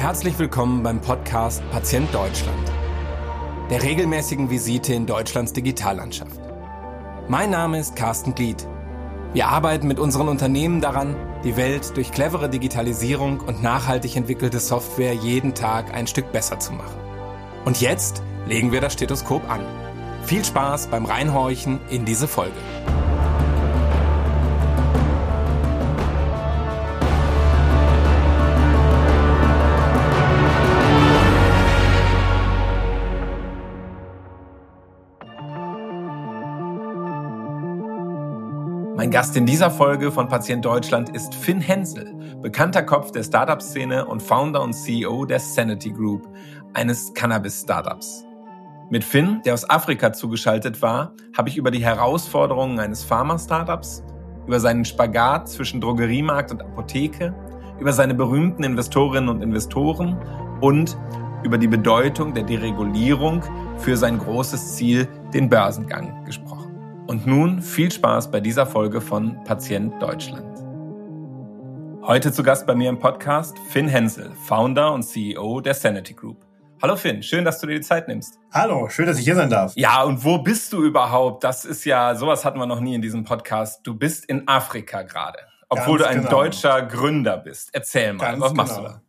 Herzlich willkommen beim Podcast Patient Deutschland, der regelmäßigen Visite in Deutschlands Digitallandschaft. Mein Name ist Carsten Glied. Wir arbeiten mit unseren Unternehmen daran, die Welt durch clevere Digitalisierung und nachhaltig entwickelte Software jeden Tag ein Stück besser zu machen. Und jetzt legen wir das Stethoskop an. Viel Spaß beim Reinhorchen in diese Folge. Mein Gast in dieser Folge von Patient Deutschland ist Finn Hensel, bekannter Kopf der Startup-Szene und Founder und CEO der Sanity Group, eines Cannabis-Startups. Mit Finn, der aus Afrika zugeschaltet war, habe ich über die Herausforderungen eines Pharma-Startups, über seinen Spagat zwischen Drogeriemarkt und Apotheke, über seine berühmten Investorinnen und Investoren und über die Bedeutung der Deregulierung für sein großes Ziel, den Börsengang, gesprochen. Und nun viel Spaß bei dieser Folge von Patient Deutschland. Heute zu Gast bei mir im Podcast Finn Hensel, Founder und CEO der Sanity Group. Hallo Finn, schön, dass du dir die Zeit nimmst. Hallo, schön, dass ich hier sein darf. Ja, und wo bist du überhaupt? Das ist ja, sowas hatten wir noch nie in diesem Podcast. Du bist in Afrika gerade, obwohl Ganz du ein genau. deutscher Gründer bist. Erzähl mal, Ganz was machst genau. du da?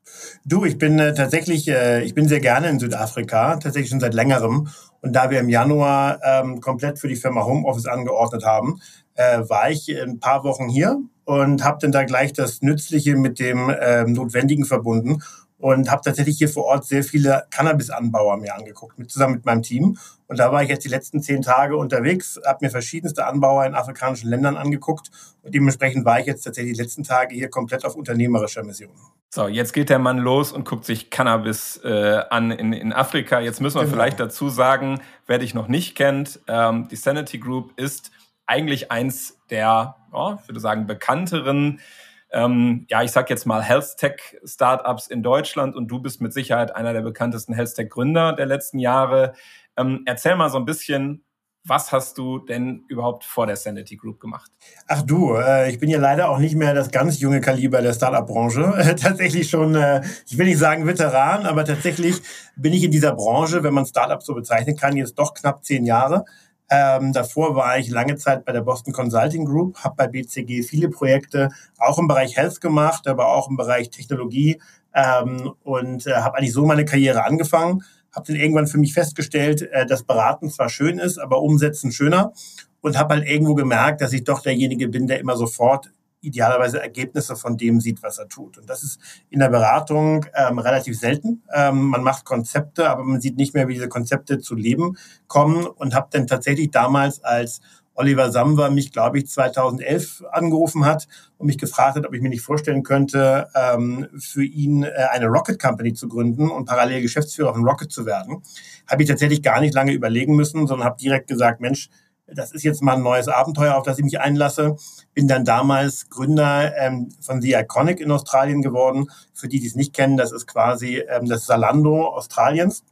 Du, ich bin äh, tatsächlich, äh, ich bin sehr gerne in Südafrika, tatsächlich schon seit längerem. Und da wir im Januar ähm, komplett für die Firma Homeoffice angeordnet haben, äh, war ich ein paar Wochen hier und habe dann da gleich das Nützliche mit dem ähm, Notwendigen verbunden und habe tatsächlich hier vor Ort sehr viele Cannabis-Anbauer mir angeguckt, mit, zusammen mit meinem Team. Und da war ich jetzt die letzten zehn Tage unterwegs, habe mir verschiedenste Anbauer in afrikanischen Ländern angeguckt und dementsprechend war ich jetzt tatsächlich die letzten Tage hier komplett auf unternehmerischer Mission. So, jetzt geht der Mann los und guckt sich Cannabis äh, an in, in Afrika. Jetzt müssen wir genau. vielleicht dazu sagen, wer dich noch nicht kennt, ähm, die Sanity Group ist eigentlich eins der, oh, ich würde sagen, bekannteren ähm, ja, ich sag jetzt mal Health Tech Startups in Deutschland und du bist mit Sicherheit einer der bekanntesten Health Tech Gründer der letzten Jahre. Ähm, erzähl mal so ein bisschen, was hast du denn überhaupt vor der Sanity Group gemacht? Ach du, äh, ich bin ja leider auch nicht mehr das ganz junge Kaliber der Startup-Branche. tatsächlich schon, äh, ich will nicht sagen Veteran, aber tatsächlich bin ich in dieser Branche, wenn man Startup so bezeichnen kann, jetzt doch knapp zehn Jahre. Ähm, davor war ich lange Zeit bei der Boston Consulting Group, habe bei BCG viele Projekte auch im Bereich Health gemacht, aber auch im Bereich Technologie ähm, und äh, habe eigentlich so meine Karriere angefangen. Habe dann irgendwann für mich festgestellt, äh, dass Beraten zwar schön ist, aber Umsetzen schöner und habe halt irgendwo gemerkt, dass ich doch derjenige bin, der immer sofort idealerweise Ergebnisse von dem sieht, was er tut. Und das ist in der Beratung ähm, relativ selten. Ähm, man macht Konzepte, aber man sieht nicht mehr, wie diese Konzepte zu Leben kommen und habe dann tatsächlich damals als Oliver Samwer mich, glaube ich, 2011 angerufen hat und mich gefragt hat, ob ich mir nicht vorstellen könnte, ähm, für ihn äh, eine Rocket Company zu gründen und parallel Geschäftsführer von Rocket zu werden. Habe ich tatsächlich gar nicht lange überlegen müssen, sondern habe direkt gesagt, Mensch, das ist jetzt mal ein neues Abenteuer, auf das ich mich einlasse. Bin dann damals Gründer ähm, von The Iconic in Australien geworden. Für die, die es nicht kennen, das ist quasi ähm, das Salando Australiens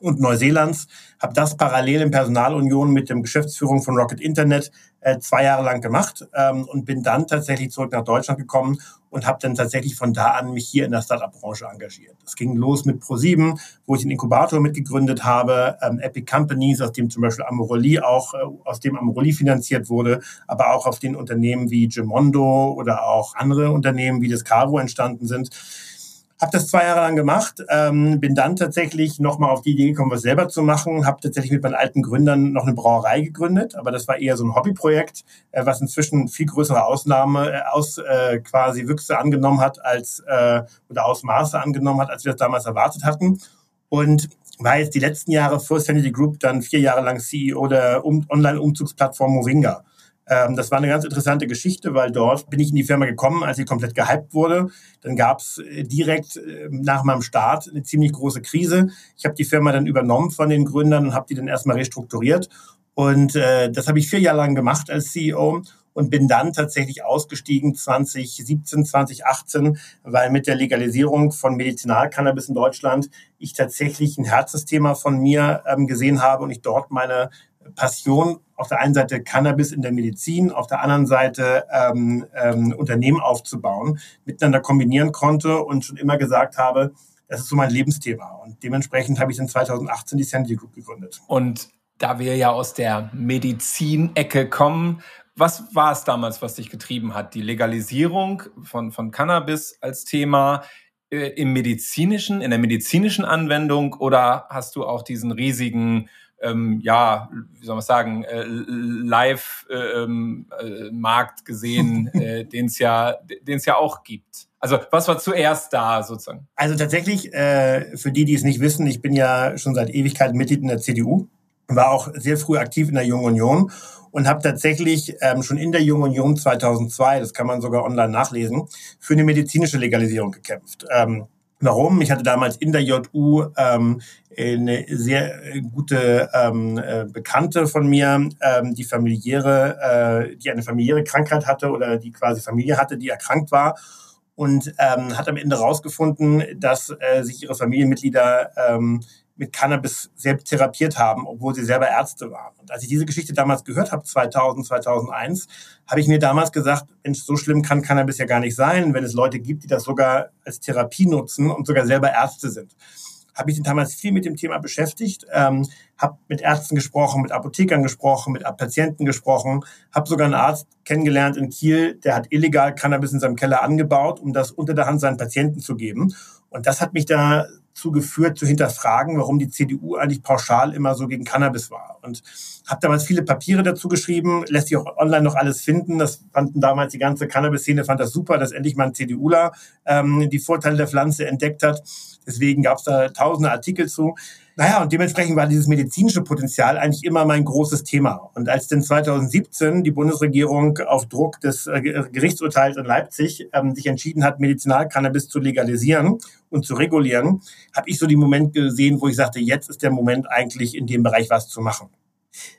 und Neuseelands. Habe das parallel in Personalunion mit dem Geschäftsführung von Rocket Internet äh, zwei Jahre lang gemacht ähm, und bin dann tatsächlich zurück nach Deutschland gekommen und habe dann tatsächlich von da an mich hier in der Startup-Branche engagiert. Das ging los mit Pro7, wo ich den Inkubator mitgegründet habe, ähm, Epic Companies, aus dem zum Beispiel Amoroli auch, äh, aus dem Amoroli finanziert wurde, aber auch auf den Unternehmen wie Gemondo oder auch andere Unternehmen wie das Cavo entstanden sind. Habe das zwei Jahre lang gemacht, ähm, bin dann tatsächlich nochmal auf die Idee gekommen, was selber zu machen. Habe tatsächlich mit meinen alten Gründern noch eine Brauerei gegründet, aber das war eher so ein Hobbyprojekt, äh, was inzwischen viel größere Ausnahme, äh, aus äh, quasi Wüchse angenommen hat als äh, oder Ausmaße angenommen hat, als wir das damals erwartet hatten. Und war jetzt die letzten Jahre für Sanity Group dann vier Jahre lang CEO der um Online-Umzugsplattform Moringa. Ähm, das war eine ganz interessante Geschichte, weil dort bin ich in die Firma gekommen, als sie komplett gehypt wurde. Dann gab es äh, direkt äh, nach meinem Start eine ziemlich große Krise. Ich habe die Firma dann übernommen von den Gründern und habe die dann erstmal restrukturiert. Und äh, das habe ich vier Jahre lang gemacht als CEO und bin dann tatsächlich ausgestiegen 2017, 2018, weil mit der Legalisierung von Medizinalcannabis in Deutschland ich tatsächlich ein Herzensthema von mir ähm, gesehen habe und ich dort meine Passion auf der einen Seite Cannabis in der Medizin, auf der anderen Seite ähm, ähm, Unternehmen aufzubauen, miteinander kombinieren konnte und schon immer gesagt habe, Das ist so mein Lebensthema. Und dementsprechend habe ich dann 2018 die Sandy Group gegründet. Und da wir ja aus der Medizinecke kommen, was war es damals, was dich getrieben hat? Die Legalisierung von, von Cannabis als Thema äh, im medizinischen, in der medizinischen Anwendung oder hast du auch diesen riesigen ähm, ja, wie soll man sagen, äh, Live-Markt äh, gesehen, äh, den es ja, den es ja auch gibt. Also was war zuerst da sozusagen? Also tatsächlich, äh, für die, die es nicht wissen, ich bin ja schon seit Ewigkeiten Mitglied in der CDU, war auch sehr früh aktiv in der Jungen Union und habe tatsächlich ähm, schon in der Jungen Union 2002, das kann man sogar online nachlesen, für eine medizinische Legalisierung gekämpft. Ähm, Warum? Ich hatte damals in der JU ähm, eine sehr gute ähm, äh, Bekannte von mir, ähm, die familiäre, äh, die eine familiäre Krankheit hatte oder die quasi Familie hatte, die erkrankt war und ähm, hat am Ende herausgefunden, dass äh, sich ihre Familienmitglieder ähm, mit Cannabis selbst therapiert haben, obwohl sie selber Ärzte waren. Und als ich diese Geschichte damals gehört habe, 2000, 2001, habe ich mir damals gesagt, Mensch, so schlimm kann Cannabis ja gar nicht sein, wenn es Leute gibt, die das sogar als Therapie nutzen und sogar selber Ärzte sind. Habe ich damals viel mit dem Thema beschäftigt, ähm, habe mit Ärzten gesprochen, mit Apothekern gesprochen, mit Patienten gesprochen, habe sogar einen Arzt kennengelernt in Kiel, der hat illegal Cannabis in seinem Keller angebaut, um das unter der Hand seinen Patienten zu geben. Und das hat mich da dazu geführt, zu hinterfragen, warum die CDU eigentlich pauschal immer so gegen Cannabis war. Und habe damals viele Papiere dazu geschrieben, lässt sich auch online noch alles finden. Das fanden damals die ganze Cannabis-Szene, fand das super, dass endlich mal ein CDUler ähm, die Vorteile der Pflanze entdeckt hat. Deswegen gab es da tausende Artikel zu. Naja, und dementsprechend war dieses medizinische Potenzial eigentlich immer mein großes Thema. Und als dann 2017 die Bundesregierung auf Druck des äh, Gerichtsurteils in Leipzig ähm, sich entschieden hat, Medizinalcannabis zu legalisieren und zu regulieren, habe ich so den Moment gesehen, wo ich sagte, jetzt ist der Moment eigentlich in dem Bereich was zu machen.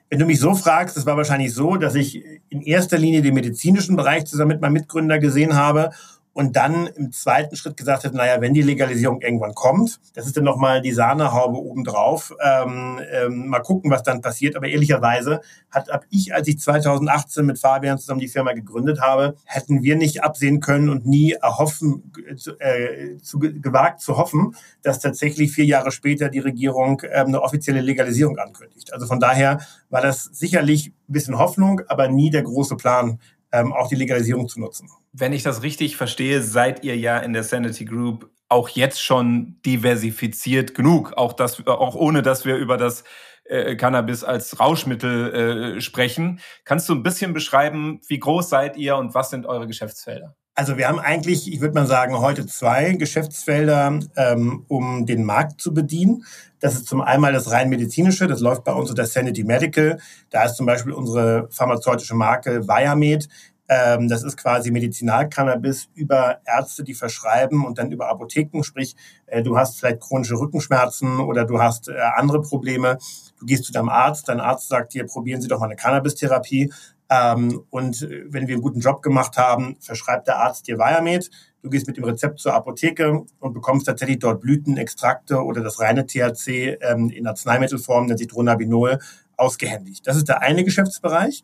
Wenn du mich so fragst, es war wahrscheinlich so, dass ich in erster Linie den medizinischen Bereich zusammen mit meinem Mitgründer gesehen habe und dann im zweiten Schritt gesagt hat, naja, wenn die Legalisierung irgendwann kommt, das ist dann nochmal die Sahnehaube obendrauf, ähm, ähm, mal gucken, was dann passiert. Aber ehrlicherweise hat ab ich, als ich 2018 mit Fabian zusammen die Firma gegründet habe, hätten wir nicht absehen können und nie erhoffen, äh, zu, gewagt zu hoffen, dass tatsächlich vier Jahre später die Regierung ähm, eine offizielle Legalisierung ankündigt. Also von daher war das sicherlich ein bisschen Hoffnung, aber nie der große Plan, ähm, auch die Legalisierung zu nutzen. Wenn ich das richtig verstehe, seid ihr ja in der Sanity Group auch jetzt schon diversifiziert genug, auch, das, auch ohne dass wir über das äh, Cannabis als Rauschmittel äh, sprechen. Kannst du ein bisschen beschreiben, wie groß seid ihr und was sind eure Geschäftsfelder? Also wir haben eigentlich, ich würde mal sagen, heute zwei Geschäftsfelder, ähm, um den Markt zu bedienen. Das ist zum einen das rein medizinische, das läuft bei uns unter Sanity Medical. Da ist zum Beispiel unsere pharmazeutische Marke Viamed. Ähm, das ist quasi Medizinalcannabis über Ärzte, die verschreiben und dann über Apotheken. Sprich, äh, du hast vielleicht chronische Rückenschmerzen oder du hast äh, andere Probleme. Du gehst zu deinem Arzt, dein Arzt sagt dir, probieren Sie doch mal eine Cannabis-Therapie. Ähm, und äh, wenn wir einen guten Job gemacht haben, verschreibt der Arzt dir Viamed. Du gehst mit dem Rezept zur Apotheke und bekommst tatsächlich dort Blütenextrakte oder das reine THC ähm, in Arzneimittelform, nennt sich Dronabinol, ausgehändigt. Das ist der eine Geschäftsbereich.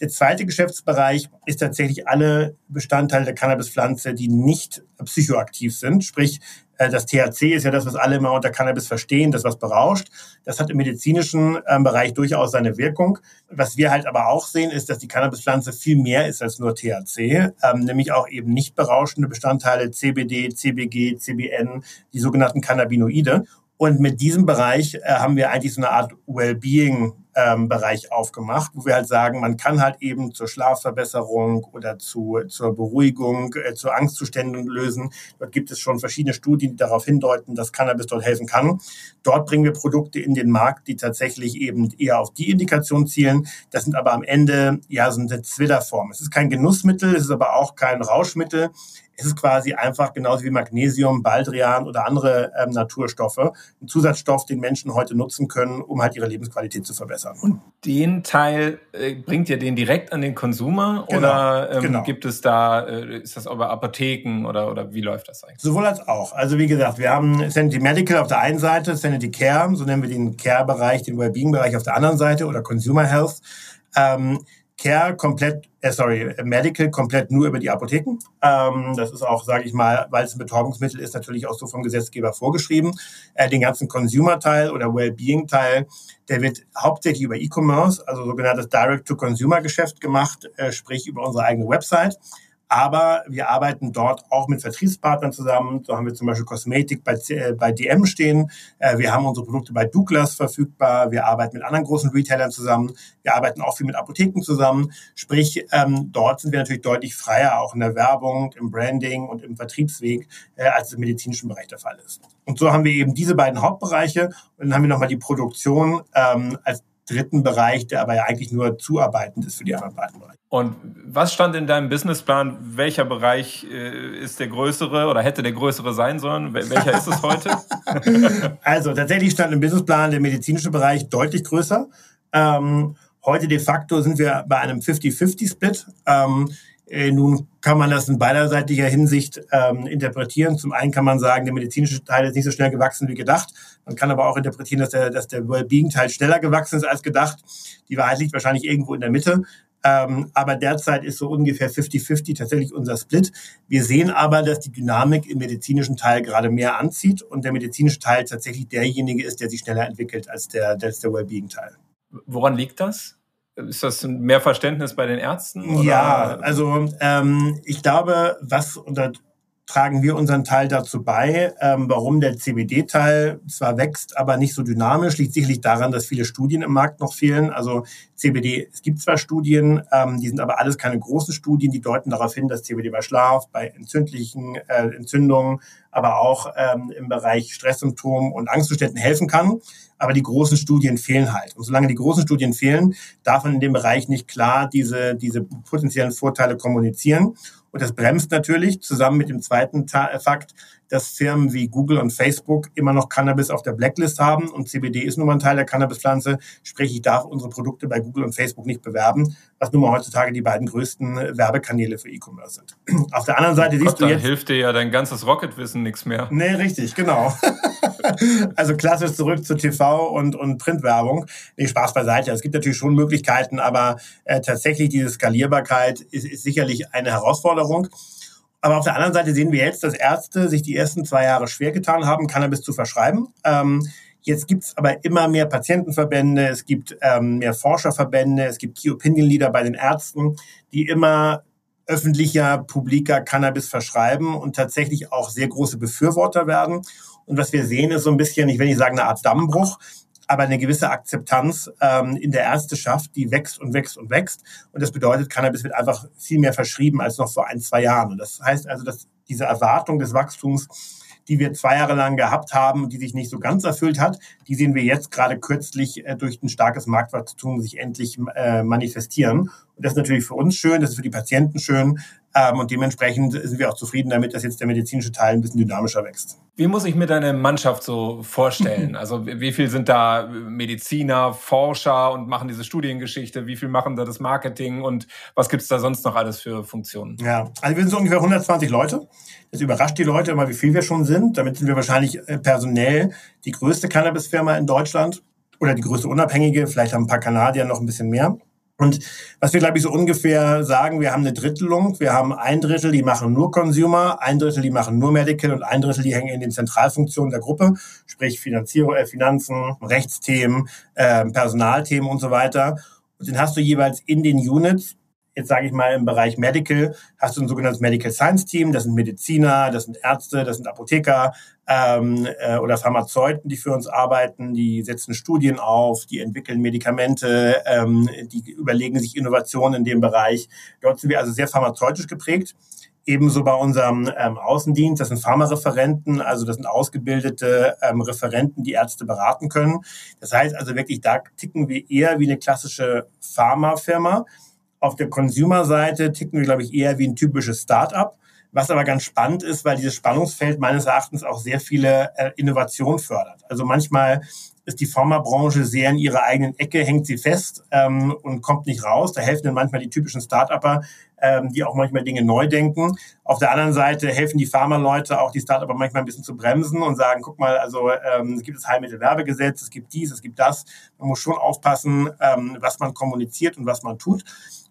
Der zweite Geschäftsbereich ist tatsächlich alle Bestandteile der Cannabispflanze, die nicht psychoaktiv sind. Sprich, äh, das THC ist ja das, was alle immer unter Cannabis verstehen, das was berauscht. Das hat im medizinischen ähm, Bereich durchaus seine Wirkung. Was wir halt aber auch sehen, ist, dass die Cannabispflanze viel mehr ist als nur THC, ähm, nämlich auch eben nicht berauschende Bestandteile CBD, CBG, CBN, die sogenannten Cannabinoide. Und mit diesem Bereich äh, haben wir eigentlich so eine Art Wellbeing ähm, Bereich aufgemacht, wo wir halt sagen, man kann halt eben zur Schlafverbesserung oder zu, zur Beruhigung, äh, zu Angstzuständen lösen. Dort gibt es schon verschiedene Studien, die darauf hindeuten, dass Cannabis dort helfen kann. Dort bringen wir Produkte in den Markt, die tatsächlich eben eher auf die Indikation zielen. Das sind aber am Ende ja so eine Zwitterform. Es ist kein Genussmittel, es ist aber auch kein Rauschmittel es ist quasi einfach genauso wie Magnesium, Baldrian oder andere ähm, Naturstoffe, ein Zusatzstoff, den Menschen heute nutzen können, um halt ihre Lebensqualität zu verbessern. Und den Teil äh, bringt ihr den direkt an den Konsumer genau, oder ähm, genau. gibt es da, äh, ist das über Apotheken oder, oder wie läuft das eigentlich? Sowohl als auch. Also wie gesagt, wir haben Sanity Medical auf der einen Seite, Sanity Care, so nennen wir den Care-Bereich, den Wellbeing-Bereich auf der anderen Seite oder Consumer Health. Ähm, Care komplett, äh, sorry, Medical komplett nur über die Apotheken. Ähm, das ist auch, sage ich mal, weil es ein Betäubungsmittel ist, natürlich auch so vom Gesetzgeber vorgeschrieben. Äh, den ganzen Consumer-Teil oder Wellbeing-Teil, der wird hauptsächlich über E-Commerce, also sogenanntes Direct-to-Consumer-Geschäft gemacht, äh, sprich über unsere eigene Website. Aber wir arbeiten dort auch mit Vertriebspartnern zusammen. So haben wir zum Beispiel Kosmetik bei, äh, bei DM stehen. Äh, wir haben unsere Produkte bei Douglas verfügbar. Wir arbeiten mit anderen großen Retailern zusammen. Wir arbeiten auch viel mit Apotheken zusammen. Sprich, ähm, dort sind wir natürlich deutlich freier, auch in der Werbung, im Branding und im Vertriebsweg, äh, als im medizinischen Bereich der Fall ist. Und so haben wir eben diese beiden Hauptbereiche. Und dann haben wir nochmal die Produktion ähm, als dritten Bereich, der aber ja eigentlich nur zuarbeitend ist für die anderen beiden Bereiche. Und was stand in deinem Businessplan? Welcher Bereich äh, ist der größere oder hätte der größere sein sollen? Welcher ist es heute? also tatsächlich stand im Businessplan der medizinische Bereich deutlich größer. Ähm, heute de facto sind wir bei einem 50-50-Split. Ähm, äh, nun kann man das in beiderseitiger Hinsicht ähm, interpretieren. Zum einen kann man sagen, der medizinische Teil ist nicht so schnell gewachsen wie gedacht. Man kann aber auch interpretieren, dass der, dass der Wellbeing-Teil schneller gewachsen ist als gedacht. Die Wahrheit liegt wahrscheinlich irgendwo in der Mitte. Ähm, aber derzeit ist so ungefähr 50-50 tatsächlich unser Split. Wir sehen aber, dass die Dynamik im medizinischen Teil gerade mehr anzieht und der medizinische Teil tatsächlich derjenige ist, der sich schneller entwickelt als der, als der Wellbeing-Teil. Woran liegt das? Ist das mehr Verständnis bei den Ärzten? Oder? Ja, also ähm, ich glaube, was unter tragen wir unseren Teil dazu bei. Ähm, warum der CBD-Teil zwar wächst, aber nicht so dynamisch, liegt sicherlich daran, dass viele Studien im Markt noch fehlen. Also CBD, es gibt zwar Studien, ähm, die sind aber alles keine großen Studien, die deuten darauf hin, dass CBD bei Schlaf, bei entzündlichen äh, Entzündungen, aber auch ähm, im Bereich Stresssymptomen und Angstzuständen helfen kann. Aber die großen Studien fehlen halt. Und solange die großen Studien fehlen, darf man in dem Bereich nicht klar diese, diese potenziellen Vorteile kommunizieren. Und das bremst natürlich zusammen mit dem zweiten Fakt, dass Firmen wie Google und Facebook immer noch Cannabis auf der Blacklist haben und CBD ist nun mal ein Teil der Cannabispflanze. Sprich, ich darf unsere Produkte bei Google und Facebook nicht bewerben, was nun mal heutzutage die beiden größten Werbekanäle für E-Commerce sind. Auf der anderen Seite oh siehst Gott, du jetzt... hilft dir ja dein ganzes Rocket-Wissen nichts mehr. Nee, richtig, genau. also klassisch zurück zu TV und, und Printwerbung. Nee, Spaß beiseite. Es gibt natürlich schon Möglichkeiten, aber äh, tatsächlich diese Skalierbarkeit ist, ist sicherlich eine Herausforderung. Aber auf der anderen Seite sehen wir jetzt, dass Ärzte sich die ersten zwei Jahre schwer getan haben, Cannabis zu verschreiben. Ähm, jetzt gibt's aber immer mehr Patientenverbände, es gibt ähm, mehr Forscherverbände, es gibt Key Opinion Leader bei den Ärzten, die immer öffentlicher, publiker Cannabis verschreiben und tatsächlich auch sehr große Befürworter werden. Und was wir sehen, ist so ein bisschen, ich will nicht sagen eine Art Dammbruch, aber eine gewisse Akzeptanz ähm, in der Ärzteschaft, die wächst und wächst und wächst. Und das bedeutet, Cannabis wird einfach viel mehr verschrieben als noch vor ein, zwei Jahren. Und das heißt also, dass diese Erwartung des Wachstums die wir zwei Jahre lang gehabt haben die sich nicht so ganz erfüllt hat, die sehen wir jetzt gerade kürzlich äh, durch ein starkes Marktwachstum sich endlich äh, manifestieren. Und das ist natürlich für uns schön, das ist für die Patienten schön, ähm, und dementsprechend sind wir auch zufrieden damit, dass jetzt der medizinische Teil ein bisschen dynamischer wächst. Wie muss ich mir deine Mannschaft so vorstellen? Also wie viel sind da Mediziner, Forscher und machen diese Studiengeschichte? Wie viel machen da das Marketing und was gibt es da sonst noch alles für Funktionen? Ja, also wir sind so ungefähr 120 Leute. Das überrascht die Leute immer, wie viel wir schon sind. Damit sind wir wahrscheinlich äh, personell die größte Cannabis-Firma in Deutschland oder die größte Unabhängige. Vielleicht haben ein paar Kanadier noch ein bisschen mehr. Und was wir, glaube ich, so ungefähr sagen, wir haben eine Drittelung. Wir haben ein Drittel, die machen nur Consumer, ein Drittel, die machen nur Medical und ein Drittel, die hängen in den Zentralfunktionen der Gruppe, sprich Finanzierung, äh, Finanzen, Rechtsthemen, äh, Personalthemen und so weiter. Und dann hast du jeweils in den Units jetzt sage ich mal im Bereich Medical, hast du ein sogenanntes Medical Science Team, das sind Mediziner, das sind Ärzte, das sind Apotheker ähm, äh, oder Pharmazeuten, die für uns arbeiten, die setzen Studien auf, die entwickeln Medikamente, ähm, die überlegen sich Innovationen in dem Bereich. Dort sind wir also sehr pharmazeutisch geprägt. Ebenso bei unserem ähm, Außendienst, das sind Pharmareferenten, also das sind ausgebildete ähm, Referenten, die Ärzte beraten können. Das heißt also wirklich, da ticken wir eher wie eine klassische Pharmafirma. Auf der Consumer-Seite ticken wir, glaube ich, eher wie ein typisches Start-up. Was aber ganz spannend ist, weil dieses Spannungsfeld meines Erachtens auch sehr viele äh, Innovationen fördert. Also manchmal ist die Pharmabranche sehr in ihrer eigenen Ecke, hängt sie fest ähm, und kommt nicht raus. Da helfen dann manchmal die typischen Start-Upper, ähm, die auch manchmal Dinge neu denken. Auf der anderen Seite helfen die Pharma-Leute auch die Start-Upper manchmal ein bisschen zu bremsen und sagen, guck mal, also ähm, es gibt das Heilmittelwerbegesetz, es gibt dies, es gibt das. Man muss schon aufpassen, ähm, was man kommuniziert und was man tut.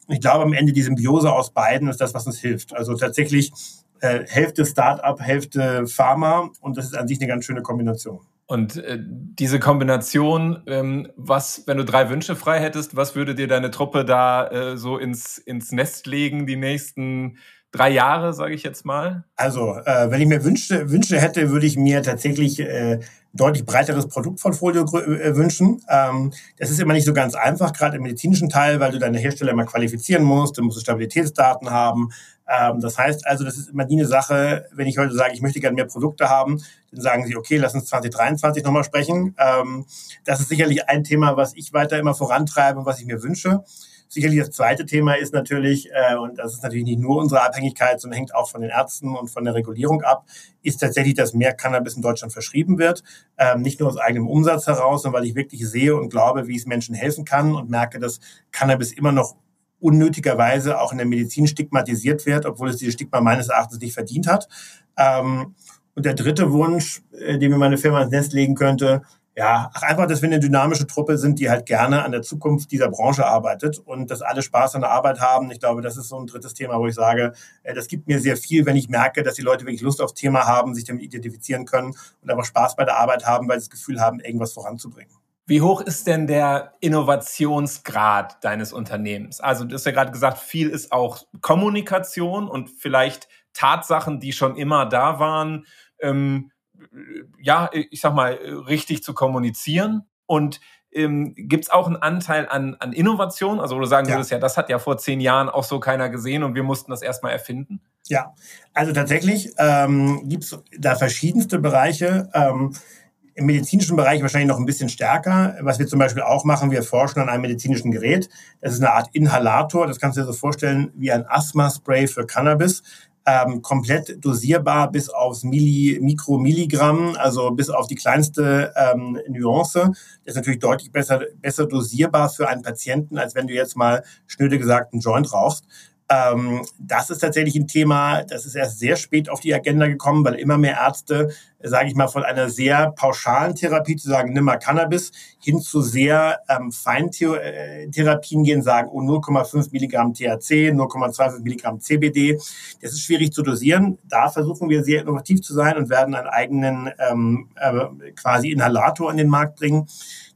Ich glaube, am Ende die Symbiose aus beiden ist das, was uns hilft. Also tatsächlich äh, Hälfte Start-up, Hälfte Pharma und das ist an sich eine ganz schöne Kombination. Und äh, diese Kombination, ähm, was, wenn du drei Wünsche frei hättest, was würde dir deine Truppe da äh, so ins, ins Nest legen, die nächsten drei Jahre, sage ich jetzt mal? Also, äh, wenn ich mir Wünsche, Wünsche hätte, würde ich mir tatsächlich äh, deutlich breiteres Produktportfolio äh, wünschen. Ähm, das ist immer nicht so ganz einfach, gerade im medizinischen Teil, weil du deine Hersteller immer qualifizieren musst, du musst Stabilitätsdaten haben. Ähm, das heißt also, das ist immer die eine Sache, wenn ich heute sage, ich möchte gerne mehr Produkte haben, dann sagen sie, okay, lass uns 2023 nochmal sprechen. Ähm, das ist sicherlich ein Thema, was ich weiter immer vorantreibe und was ich mir wünsche. Sicherlich das zweite Thema ist natürlich, äh, und das ist natürlich nicht nur unsere Abhängigkeit, sondern hängt auch von den Ärzten und von der Regulierung ab, ist tatsächlich, dass mehr Cannabis in Deutschland verschrieben wird. Ähm, nicht nur aus eigenem Umsatz heraus, sondern weil ich wirklich sehe und glaube, wie es Menschen helfen kann und merke, dass Cannabis immer noch unnötigerweise auch in der Medizin stigmatisiert wird, obwohl es dieses Stigma meines Erachtens nicht verdient hat. Ähm, und der dritte Wunsch, äh, den mir meine Firma ins Nest legen könnte, ja, einfach, dass wir eine dynamische Truppe sind, die halt gerne an der Zukunft dieser Branche arbeitet und dass alle Spaß an der Arbeit haben. Ich glaube, das ist so ein drittes Thema, wo ich sage, äh, das gibt mir sehr viel, wenn ich merke, dass die Leute wirklich Lust aufs Thema haben, sich damit identifizieren können und einfach Spaß bei der Arbeit haben, weil sie das Gefühl haben, irgendwas voranzubringen. Wie hoch ist denn der Innovationsgrad deines Unternehmens? Also du hast ja gerade gesagt, viel ist auch Kommunikation und vielleicht Tatsachen, die schon immer da waren. Ähm, ja, ich sag mal, richtig zu kommunizieren? Und ähm, gibt es auch einen Anteil an, an Innovation? Also, wo du sagen ja. würdest, ja, das hat ja vor zehn Jahren auch so keiner gesehen und wir mussten das erstmal erfinden? Ja, also tatsächlich ähm, gibt es da verschiedenste Bereiche. Ähm, Im medizinischen Bereich wahrscheinlich noch ein bisschen stärker. Was wir zum Beispiel auch machen, wir forschen an einem medizinischen Gerät. Das ist eine Art Inhalator. Das kannst du dir so vorstellen wie ein Asthma-Spray für Cannabis ähm, komplett dosierbar bis aufs Milli, Mikromilligramm, also bis auf die kleinste ähm, Nuance. Das ist natürlich deutlich besser, besser dosierbar für einen Patienten, als wenn du jetzt mal schnöde gesagt einen Joint rauchst. Ähm, das ist tatsächlich ein Thema, das ist erst sehr spät auf die Agenda gekommen, weil immer mehr Ärzte, sage ich mal, von einer sehr pauschalen Therapie zu sagen, nimm mal Cannabis, hin zu sehr ähm, Feintherapien gehen, sagen, oh, 0,5 Milligramm THC, 0,25 Milligramm CBD. Das ist schwierig zu dosieren. Da versuchen wir sehr innovativ zu sein und werden einen eigenen ähm, äh, quasi Inhalator an den Markt bringen.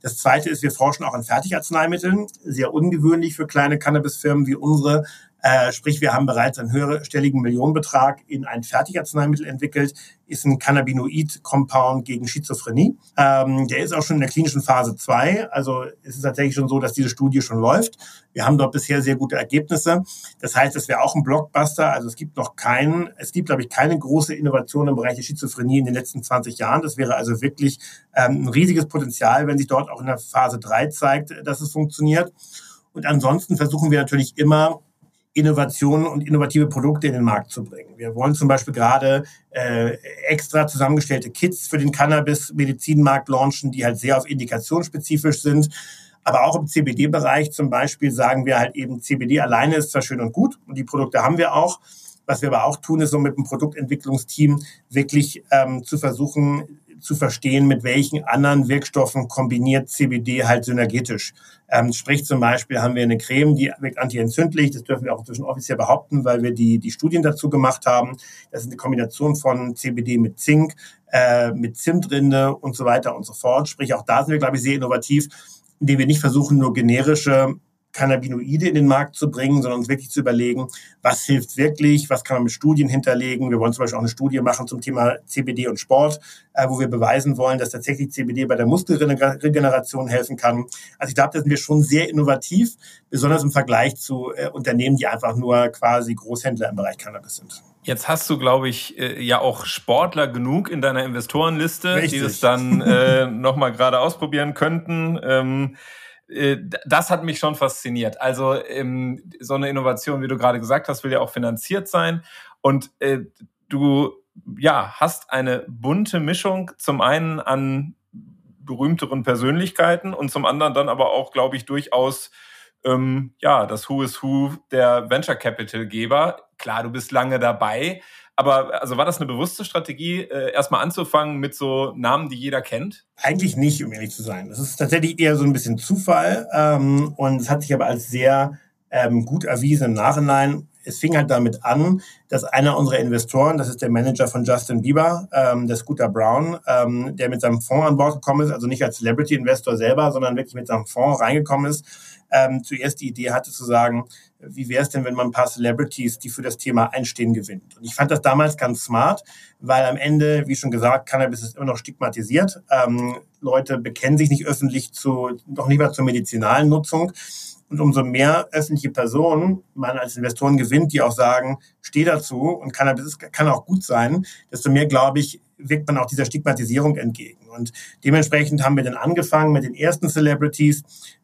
Das zweite ist, wir forschen auch an Fertigarzneimitteln. Sehr ungewöhnlich für kleine Cannabisfirmen wie unsere, äh, sprich, wir haben bereits einen höherstelligen Millionenbetrag in ein Fertigarzneimittel entwickelt, ist ein Cannabinoid-Compound gegen Schizophrenie. Ähm, der ist auch schon in der klinischen Phase 2. Also es ist tatsächlich schon so, dass diese Studie schon läuft. Wir haben dort bisher sehr gute Ergebnisse. Das heißt, es wäre auch ein Blockbuster. Also es gibt noch keinen, es gibt, glaube ich, keine große Innovation im Bereich der Schizophrenie in den letzten 20 Jahren. Das wäre also wirklich ähm, ein riesiges Potenzial, wenn sich dort auch in der Phase 3 zeigt, dass es funktioniert. Und ansonsten versuchen wir natürlich immer, Innovationen und innovative Produkte in den Markt zu bringen. Wir wollen zum Beispiel gerade äh, extra zusammengestellte Kits für den Cannabis-Medizinmarkt launchen, die halt sehr auf Indikation spezifisch sind. Aber auch im CBD-Bereich zum Beispiel sagen wir halt eben, CBD alleine ist zwar schön und gut und die Produkte haben wir auch. Was wir aber auch tun, ist so mit dem Produktentwicklungsteam wirklich ähm, zu versuchen, zu verstehen, mit welchen anderen Wirkstoffen kombiniert CBD halt synergetisch. Ähm, sprich zum Beispiel haben wir eine Creme, die wirkt antientzündlich. Das dürfen wir auch inzwischen offiziell behaupten, weil wir die, die Studien dazu gemacht haben. Das ist eine Kombination von CBD mit Zink, äh, mit Zimtrinde und so weiter und so fort. Sprich, auch da sind wir, glaube ich, sehr innovativ, indem wir nicht versuchen, nur generische Cannabinoide in den Markt zu bringen, sondern uns wirklich zu überlegen, was hilft wirklich, was kann man mit Studien hinterlegen. Wir wollen zum Beispiel auch eine Studie machen zum Thema CBD und Sport, äh, wo wir beweisen wollen, dass tatsächlich CBD bei der Muskelregeneration helfen kann. Also ich glaube, da sind wir schon sehr innovativ, besonders im Vergleich zu äh, Unternehmen, die einfach nur quasi Großhändler im Bereich Cannabis sind. Jetzt hast du, glaube ich, äh, ja auch Sportler genug in deiner Investorenliste, Richtig. die das dann äh, nochmal gerade ausprobieren könnten. Ähm, äh, das hat mich schon fasziniert. Also ähm, so eine Innovation, wie du gerade gesagt hast, will ja auch finanziert sein. Und äh, du ja, hast eine bunte Mischung zum einen an berühmteren Persönlichkeiten und zum anderen dann aber auch, glaube ich, durchaus ähm, ja das Who is Who der Venture Capital Geber. Klar, du bist lange dabei, aber also war das eine bewusste Strategie, äh, erstmal anzufangen mit so Namen, die jeder kennt? Eigentlich nicht, um ehrlich zu sein. Das ist tatsächlich eher so ein bisschen Zufall ähm, und es hat sich aber als sehr ähm, gut erwiesen im Nachhinein. Es fing halt damit an, dass einer unserer Investoren, das ist der Manager von Justin Bieber, ähm, der Scooter Brown, ähm, der mit seinem Fonds an Bord gekommen ist, also nicht als Celebrity Investor selber, sondern wirklich mit seinem Fonds reingekommen ist, ähm, zuerst die Idee hatte zu sagen, wie wäre es denn, wenn man ein paar Celebrities, die für das Thema einstehen, gewinnt. Und ich fand das damals ganz smart, weil am Ende, wie schon gesagt, Cannabis ist immer noch stigmatisiert. Ähm, Leute bekennen sich nicht öffentlich zu, noch nicht mal zur medizinalen Nutzung. Und umso mehr öffentliche Personen man als Investoren gewinnt, die auch sagen, steh dazu und Cannabis kann auch gut sein, desto mehr, glaube ich, wirkt man auch dieser Stigmatisierung entgegen. Und dementsprechend haben wir dann angefangen mit den ersten Celebrities.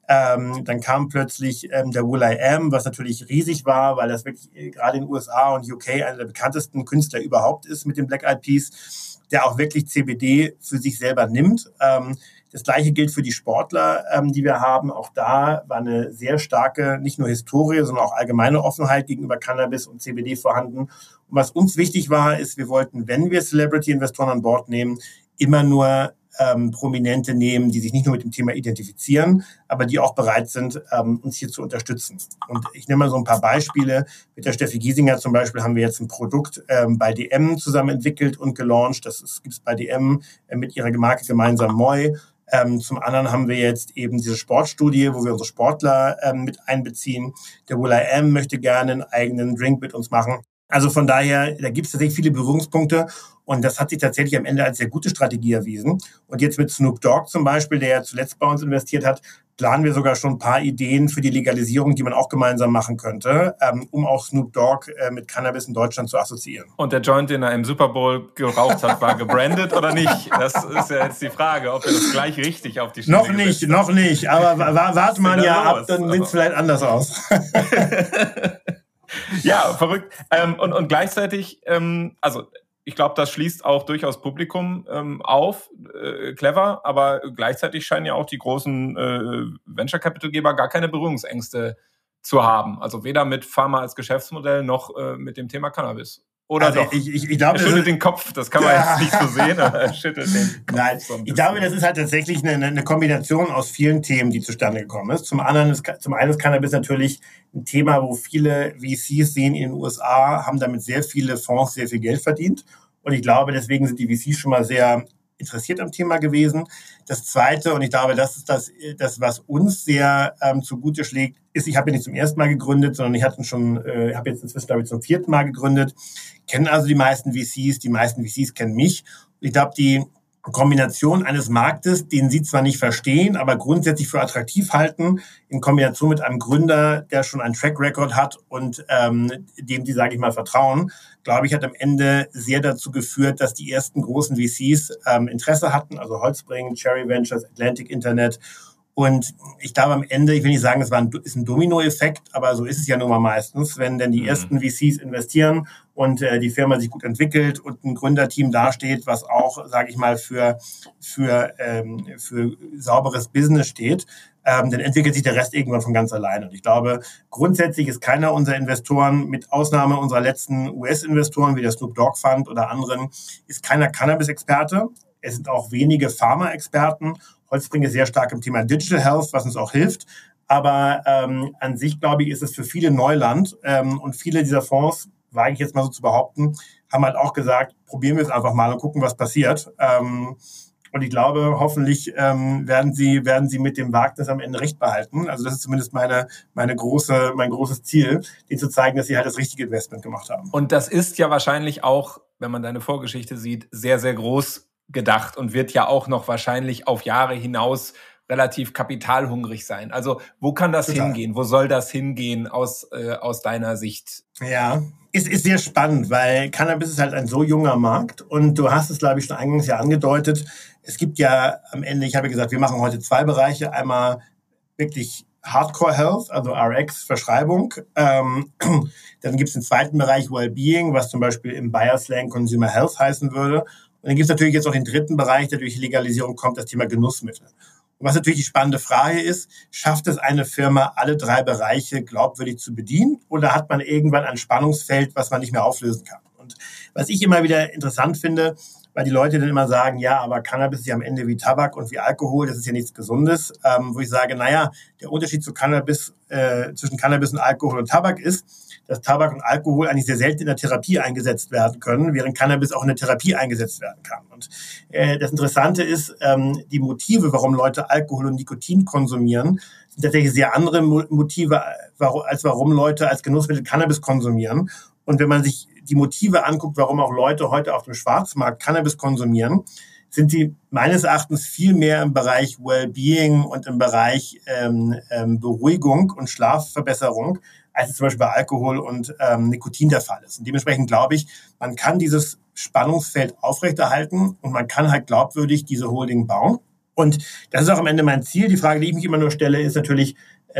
Ähm, dann kam plötzlich ähm, der Will I Am, was natürlich riesig war, weil das wirklich äh, gerade in den USA und UK einer der bekanntesten Künstler überhaupt ist mit den Black Eyed Peas, der auch wirklich CBD für sich selber nimmt. Ähm, das gleiche gilt für die Sportler, ähm, die wir haben. Auch da war eine sehr starke, nicht nur Historie, sondern auch allgemeine Offenheit gegenüber Cannabis und CBD vorhanden. Was uns wichtig war, ist, wir wollten, wenn wir Celebrity-Investoren an Bord nehmen, immer nur ähm, Prominente nehmen, die sich nicht nur mit dem Thema identifizieren, aber die auch bereit sind, ähm, uns hier zu unterstützen. Und ich nehme mal so ein paar Beispiele. Mit der Steffi Giesinger zum Beispiel haben wir jetzt ein Produkt ähm, bei DM zusammen entwickelt und gelauncht. Das gibt es bei DM äh, mit ihrer Marke gemeinsam Moi. Ähm, zum anderen haben wir jetzt eben diese Sportstudie, wo wir unsere Sportler ähm, mit einbeziehen. Der Will I Am möchte gerne einen eigenen Drink mit uns machen. Also von daher, da gibt es tatsächlich viele Berührungspunkte und das hat sich tatsächlich am Ende als sehr gute Strategie erwiesen. Und jetzt mit Snoop Dogg zum Beispiel, der ja zuletzt bei uns investiert hat, planen wir sogar schon ein paar Ideen für die Legalisierung, die man auch gemeinsam machen könnte, ähm, um auch Snoop Dogg äh, mit Cannabis in Deutschland zu assoziieren. Und der Joint, den er im Super Bowl geraucht hat, war gebrandet oder nicht? Das ist ja jetzt die Frage, ob er das gleich richtig auf die Stelle Noch nicht, hat. noch nicht. Aber warte mal ja ab, dann sieht es vielleicht anders aus. ja, verrückt. Ähm, und, und gleichzeitig, ähm, also ich glaube, das schließt auch durchaus Publikum ähm, auf, äh, clever, aber gleichzeitig scheinen ja auch die großen äh, Venture Capital Geber gar keine Berührungsängste zu haben. Also weder mit Pharma als Geschäftsmodell noch äh, mit dem Thema Cannabis. Oder also doch? Ich, ich, ich glaube, er schüttelt den Kopf, das kann man jetzt nicht so sehen, aber er schüttelt den Kopf. Nein, so ich glaube, das ist halt tatsächlich eine, eine, Kombination aus vielen Themen, die zustande gekommen ist. Zum anderen ist, zum einen ist Cannabis natürlich ein Thema, wo viele VCs sehen in den USA, haben damit sehr viele Fonds sehr viel Geld verdient. Und ich glaube, deswegen sind die VCs schon mal sehr interessiert am Thema gewesen. Das Zweite, und ich glaube, das ist das, das was uns sehr ähm, zugute schlägt, ist, ich habe ja nicht zum ersten Mal gegründet, sondern ich hatte schon, äh, habe jetzt inzwischen, glaube ich, zum vierten Mal gegründet, kennen also die meisten VCs, die meisten VCs kennen mich. Ich glaube, die Kombination eines Marktes, den Sie zwar nicht verstehen, aber grundsätzlich für attraktiv halten, in Kombination mit einem Gründer, der schon einen Track Record hat und ähm, dem Sie, sage ich mal, vertrauen, glaube ich, hat am Ende sehr dazu geführt, dass die ersten großen VCs ähm, Interesse hatten, also Holzbring, Cherry Ventures, Atlantic Internet und ich glaube am Ende, ich will nicht sagen, es war ein, ist ein Dominoeffekt, aber so ist es ja nun mal meistens, wenn denn die mhm. ersten VCs investieren und äh, die Firma sich gut entwickelt und ein Gründerteam dasteht, was auch, sage ich mal, für, für, ähm, für sauberes Business steht, ähm, dann entwickelt sich der Rest irgendwann von ganz alleine. Und ich glaube, grundsätzlich ist keiner unserer Investoren, mit Ausnahme unserer letzten US-Investoren wie der Snoop Dogg Fund oder anderen, ist keiner Cannabis-Experte. Es sind auch wenige Pharma-Experten Holzbring ist sehr stark im Thema Digital Health, was uns auch hilft. Aber ähm, an sich, glaube ich, ist es für viele Neuland. Ähm, und viele dieser Fonds, wage ich jetzt mal so zu behaupten, haben halt auch gesagt, probieren wir es einfach mal und gucken, was passiert. Ähm, und ich glaube, hoffentlich ähm, werden sie werden sie mit dem Wagnis am Ende recht behalten. Also das ist zumindest meine meine große mein großes Ziel, denen zu zeigen, dass sie halt das richtige Investment gemacht haben. Und das ist ja wahrscheinlich auch, wenn man deine Vorgeschichte sieht, sehr sehr groß gedacht und wird ja auch noch wahrscheinlich auf Jahre hinaus relativ kapitalhungrig sein. Also wo kann das Total. hingehen? Wo soll das hingehen aus, äh, aus deiner Sicht? Ja, ist, ist sehr spannend, weil Cannabis ist halt ein so junger Markt und du hast es, glaube ich, schon eingangs ja angedeutet. Es gibt ja am Ende, ich habe gesagt, wir machen heute zwei Bereiche. Einmal wirklich Hardcore Health, also RX-Verschreibung. Ähm, dann gibt es den zweiten Bereich Wellbeing, was zum Beispiel im Bayer-Slang Consumer Health heißen würde. Dann gibt es natürlich jetzt auch den dritten Bereich, der durch Legalisierung kommt, das Thema Genussmittel. Und was natürlich die spannende Frage ist, schafft es eine Firma, alle drei Bereiche glaubwürdig zu bedienen oder hat man irgendwann ein Spannungsfeld, was man nicht mehr auflösen kann? Und was ich immer wieder interessant finde, weil die Leute dann immer sagen, ja, aber Cannabis ist ja am Ende wie Tabak und wie Alkohol, das ist ja nichts Gesundes, ähm, wo ich sage, naja, der Unterschied zu Cannabis, äh, zwischen Cannabis und Alkohol und Tabak ist, dass Tabak und Alkohol eigentlich sehr selten in der Therapie eingesetzt werden können, während Cannabis auch in der Therapie eingesetzt werden kann. Und äh, das Interessante ist, ähm, die Motive, warum Leute Alkohol und Nikotin konsumieren, sind tatsächlich sehr andere Motive, als warum Leute als Genussmittel Cannabis konsumieren. Und wenn man sich die Motive anguckt, warum auch Leute heute auf dem Schwarzmarkt Cannabis konsumieren, sind sie meines Erachtens viel mehr im Bereich Wellbeing und im Bereich ähm, ähm, Beruhigung und Schlafverbesserung, als es zum Beispiel bei Alkohol und ähm, Nikotin der Fall ist. Und dementsprechend glaube ich, man kann dieses Spannungsfeld aufrechterhalten und man kann halt glaubwürdig diese Holding bauen. Und das ist auch am Ende mein Ziel. Die Frage, die ich mich immer nur stelle, ist natürlich,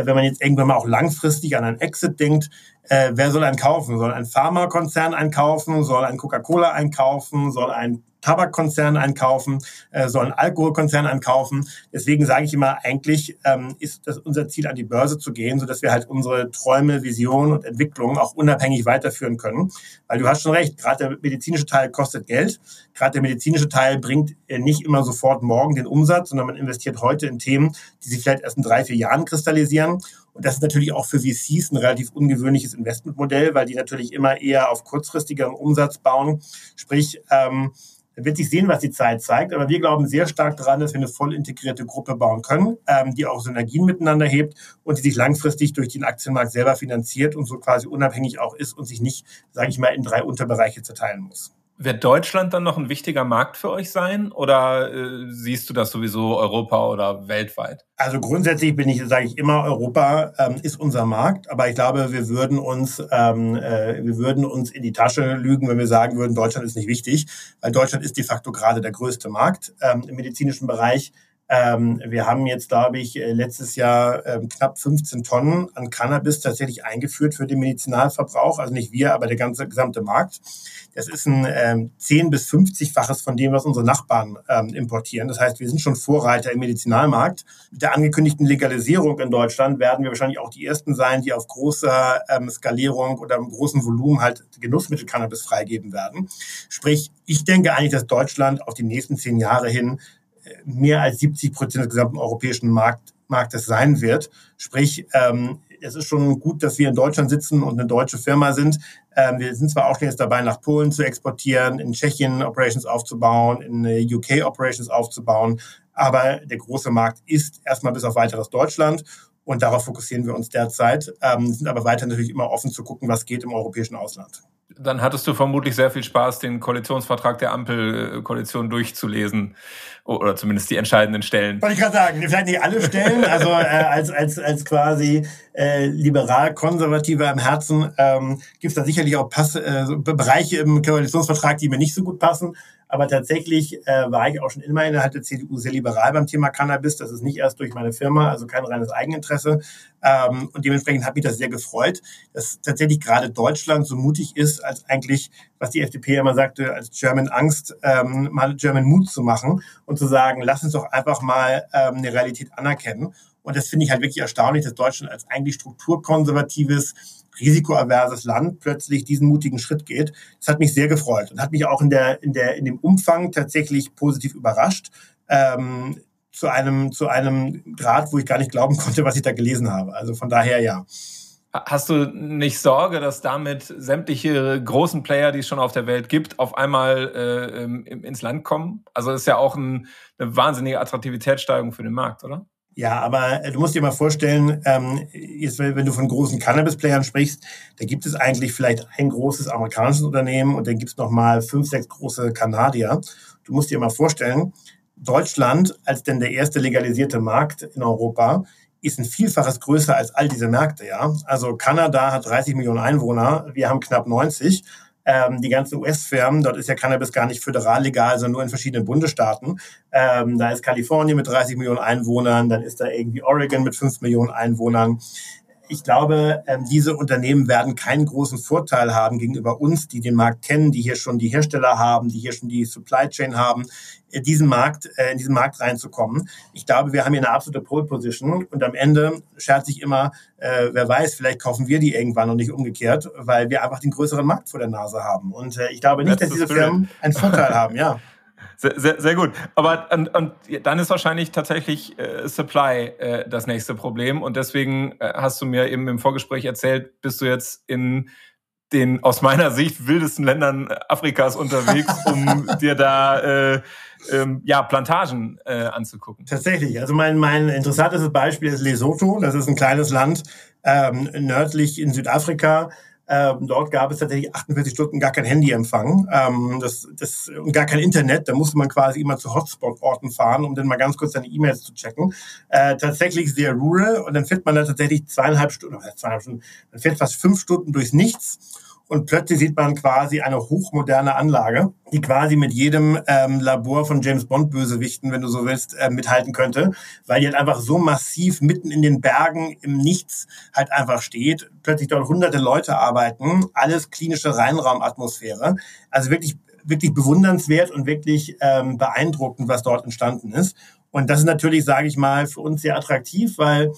wenn man jetzt irgendwann mal auch langfristig an einen Exit denkt, äh, wer soll einen kaufen? Soll ein Pharmakonzern einkaufen? Soll ein Coca-Cola einkaufen? Soll ein Tabakkonzern einkaufen, äh, sollen Alkoholkonzern einkaufen. Deswegen sage ich immer, eigentlich ähm, ist das unser Ziel, an die Börse zu gehen, sodass wir halt unsere Träume, Visionen und Entwicklungen auch unabhängig weiterführen können. Weil du hast schon recht, gerade der medizinische Teil kostet Geld. Gerade der medizinische Teil bringt äh, nicht immer sofort morgen den Umsatz, sondern man investiert heute in Themen, die sich vielleicht erst in drei, vier Jahren kristallisieren. Und das ist natürlich auch für VCs ein relativ ungewöhnliches Investmentmodell, weil die natürlich immer eher auf kurzfristigeren Umsatz bauen. Sprich, ähm, wird sich sehen, was die Zeit zeigt. Aber wir glauben sehr stark daran, dass wir eine voll integrierte Gruppe bauen können, ähm, die auch Synergien miteinander hebt und die sich langfristig durch den Aktienmarkt selber finanziert und so quasi unabhängig auch ist und sich nicht, sage ich mal, in drei Unterbereiche zerteilen muss. Wird Deutschland dann noch ein wichtiger Markt für euch sein oder äh, siehst du das sowieso Europa oder weltweit? Also grundsätzlich bin ich, sage ich immer, Europa ähm, ist unser Markt, aber ich glaube, wir würden uns, ähm, äh, wir würden uns in die Tasche lügen, wenn wir sagen würden, Deutschland ist nicht wichtig, weil Deutschland ist de facto gerade der größte Markt ähm, im medizinischen Bereich. Ähm, wir haben jetzt, glaube ich, äh, letztes Jahr ähm, knapp 15 Tonnen an Cannabis tatsächlich eingeführt für den Medizinalverbrauch. Also nicht wir, aber der ganze gesamte Markt. Das ist ein ähm, 10 bis 50-faches von dem, was unsere Nachbarn ähm, importieren. Das heißt, wir sind schon Vorreiter im Medizinalmarkt. Mit der angekündigten Legalisierung in Deutschland werden wir wahrscheinlich auch die ersten sein, die auf großer ähm, Skalierung oder im großen Volumen halt Genussmittel-Cannabis freigeben werden. Sprich, ich denke eigentlich, dass Deutschland auf die nächsten zehn Jahre hin mehr als 70 Prozent des gesamten europäischen Markt, Marktes sein wird. Sprich, ähm, es ist schon gut, dass wir in Deutschland sitzen und eine deutsche Firma sind. Ähm, wir sind zwar auch schon jetzt dabei, nach Polen zu exportieren, in Tschechien Operations aufzubauen, in UK Operations aufzubauen, aber der große Markt ist erstmal bis auf weiteres Deutschland und darauf fokussieren wir uns derzeit, ähm, sind aber weiter natürlich immer offen zu gucken, was geht im europäischen Ausland dann hattest du vermutlich sehr viel Spaß, den Koalitionsvertrag der Ampelkoalition durchzulesen oder zumindest die entscheidenden Stellen. Wollte ich gerade sagen, vielleicht nicht alle Stellen, also äh, als, als, als quasi äh, liberal-konservativer im Herzen ähm, gibt es da sicherlich auch Pass, äh, Bereiche im Koalitionsvertrag, die mir nicht so gut passen. Aber tatsächlich äh, war ich auch schon immer innerhalb der CDU sehr liberal beim Thema Cannabis. Das ist nicht erst durch meine Firma, also kein reines Eigeninteresse. Ähm, und dementsprechend hat mich das sehr gefreut, dass tatsächlich gerade Deutschland so mutig ist, als eigentlich, was die FDP immer sagte, als German Angst, ähm, mal German Mut zu machen und zu sagen, lass uns doch einfach mal ähm, eine Realität anerkennen. Und das finde ich halt wirklich erstaunlich, dass Deutschland als eigentlich strukturkonservatives, risikoaverses Land plötzlich diesen mutigen Schritt geht. Das hat mich sehr gefreut und hat mich auch in der, in der, in dem Umfang tatsächlich positiv überrascht. Ähm, zu einem, zu einem Grad, wo ich gar nicht glauben konnte, was ich da gelesen habe. Also von daher ja. Hast du nicht Sorge, dass damit sämtliche großen Player, die es schon auf der Welt gibt, auf einmal äh, ins Land kommen? Also ist ja auch ein, eine wahnsinnige Attraktivitätssteigerung für den Markt, oder? Ja, aber äh, du musst dir mal vorstellen, ähm, jetzt, wenn du von großen Cannabis-Playern sprichst, da gibt es eigentlich vielleicht ein großes amerikanisches Unternehmen und dann gibt es nochmal fünf, sechs große Kanadier. Du musst dir mal vorstellen, Deutschland als denn der erste legalisierte Markt in Europa ist ein Vielfaches größer als all diese Märkte, ja. Also Kanada hat 30 Millionen Einwohner, wir haben knapp 90 ähm, die ganzen US-Firmen, dort ist ja Cannabis gar nicht föderal legal, sondern nur in verschiedenen Bundesstaaten. Ähm, da ist Kalifornien mit 30 Millionen Einwohnern, dann ist da irgendwie Oregon mit 5 Millionen Einwohnern. Ich glaube, ähm, diese Unternehmen werden keinen großen Vorteil haben gegenüber uns, die den Markt kennen, die hier schon die Hersteller haben, die hier schon die Supply Chain haben, in diesen Markt, äh, in diesen Markt reinzukommen. Ich glaube, wir haben hier eine absolute Pole Position und am Ende schert sich immer, äh, wer weiß, vielleicht kaufen wir die irgendwann und nicht umgekehrt, weil wir einfach den größeren Markt vor der Nase haben. Und äh, ich glaube nicht, That's dass diese Firmen einen Vorteil haben, ja. Sehr, sehr, sehr, gut. Aber und, und dann ist wahrscheinlich tatsächlich äh, Supply äh, das nächste Problem. Und deswegen äh, hast du mir eben im Vorgespräch erzählt, bist du jetzt in den aus meiner Sicht wildesten Ländern Afrikas unterwegs, um dir da äh, ähm, ja, Plantagen äh, anzugucken. Tatsächlich. Also mein, mein interessantes Beispiel ist Lesotho. Das ist ein kleines Land ähm, nördlich in Südafrika. Ähm, dort gab es tatsächlich 48 Stunden gar kein Handyempfang ähm, das, das, und gar kein Internet. Da musste man quasi immer zu Hotspot-Orten fahren, um dann mal ganz kurz seine E-Mails zu checken. Äh, tatsächlich sehr rural und dann fährt man da tatsächlich zweieinhalb Stunden, zweieinhalb Stunden, man fährt fast fünf Stunden durchs Nichts und plötzlich sieht man quasi eine hochmoderne Anlage, die quasi mit jedem ähm, Labor von James Bond Bösewichten, wenn du so willst, äh, mithalten könnte, weil die halt einfach so massiv mitten in den Bergen im Nichts halt einfach steht. Plötzlich dort hunderte Leute arbeiten, alles klinische Reinraumatmosphäre. Also wirklich wirklich bewundernswert und wirklich ähm, beeindruckend, was dort entstanden ist. Und das ist natürlich, sage ich mal, für uns sehr attraktiv, weil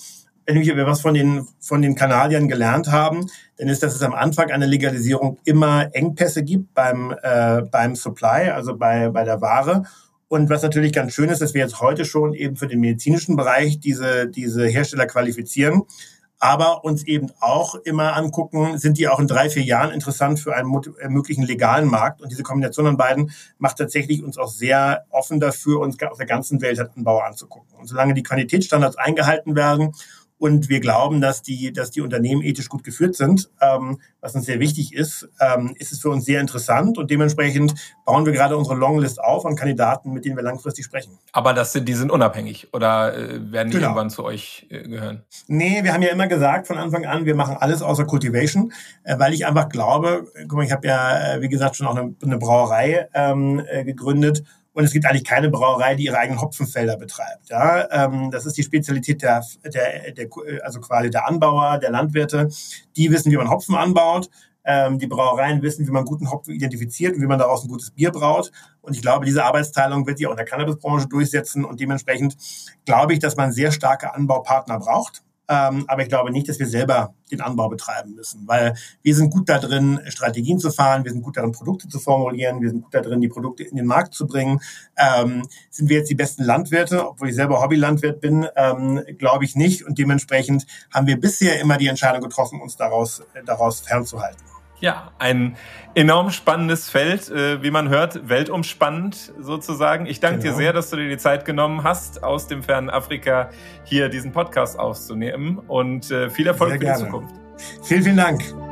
wenn wir was von den, von den Kanadiern gelernt haben, dann ist, dass es am Anfang einer Legalisierung immer Engpässe gibt beim, äh, beim Supply, also bei, bei der Ware. Und was natürlich ganz schön ist, dass wir jetzt heute schon eben für den medizinischen Bereich diese, diese Hersteller qualifizieren, aber uns eben auch immer angucken, sind die auch in drei, vier Jahren interessant für einen äh, möglichen legalen Markt. Und diese Kombination an beiden macht tatsächlich uns auch sehr offen dafür, uns auf der ganzen Welt Anbauer anzugucken. Und solange die Qualitätsstandards eingehalten werden und wir glauben, dass die, dass die Unternehmen ethisch gut geführt sind, ähm, was uns sehr wichtig ist, ähm, ist es für uns sehr interessant und dementsprechend bauen wir gerade unsere Longlist auf an Kandidaten, mit denen wir langfristig sprechen. Aber das sind, die sind unabhängig oder äh, werden die genau. irgendwann zu euch äh, gehören? Nee, wir haben ja immer gesagt von Anfang an, wir machen alles außer Cultivation, äh, weil ich einfach glaube, guck mal, ich habe ja, äh, wie gesagt, schon auch eine, eine Brauerei ähm, äh, gegründet und es gibt eigentlich keine Brauerei, die ihre eigenen Hopfenfelder betreibt. Ja, ähm, das ist die Spezialität der, der, der, also quasi der Anbauer, der Landwirte. Die wissen, wie man Hopfen anbaut. Ähm, die Brauereien wissen, wie man guten Hopfen identifiziert und wie man daraus ein gutes Bier braut. Und ich glaube, diese Arbeitsteilung wird sich auch in der Cannabisbranche durchsetzen. Und dementsprechend glaube ich, dass man sehr starke Anbaupartner braucht. Ähm, aber ich glaube nicht, dass wir selber den Anbau betreiben müssen, weil wir sind gut da drin, Strategien zu fahren, wir sind gut darin, Produkte zu formulieren, wir sind gut da drin, die Produkte in den Markt zu bringen. Ähm, sind wir jetzt die besten Landwirte, obwohl ich selber Hobbylandwirt bin, ähm, glaube ich nicht. Und dementsprechend haben wir bisher immer die Entscheidung getroffen, uns daraus, äh, daraus fernzuhalten. Ja, ein enorm spannendes Feld, äh, wie man hört, weltumspannend sozusagen. Ich danke genau. dir sehr, dass du dir die Zeit genommen hast, aus dem fernen Afrika hier diesen Podcast aufzunehmen und äh, viel Erfolg sehr für gerne. die Zukunft. Vielen, vielen Dank.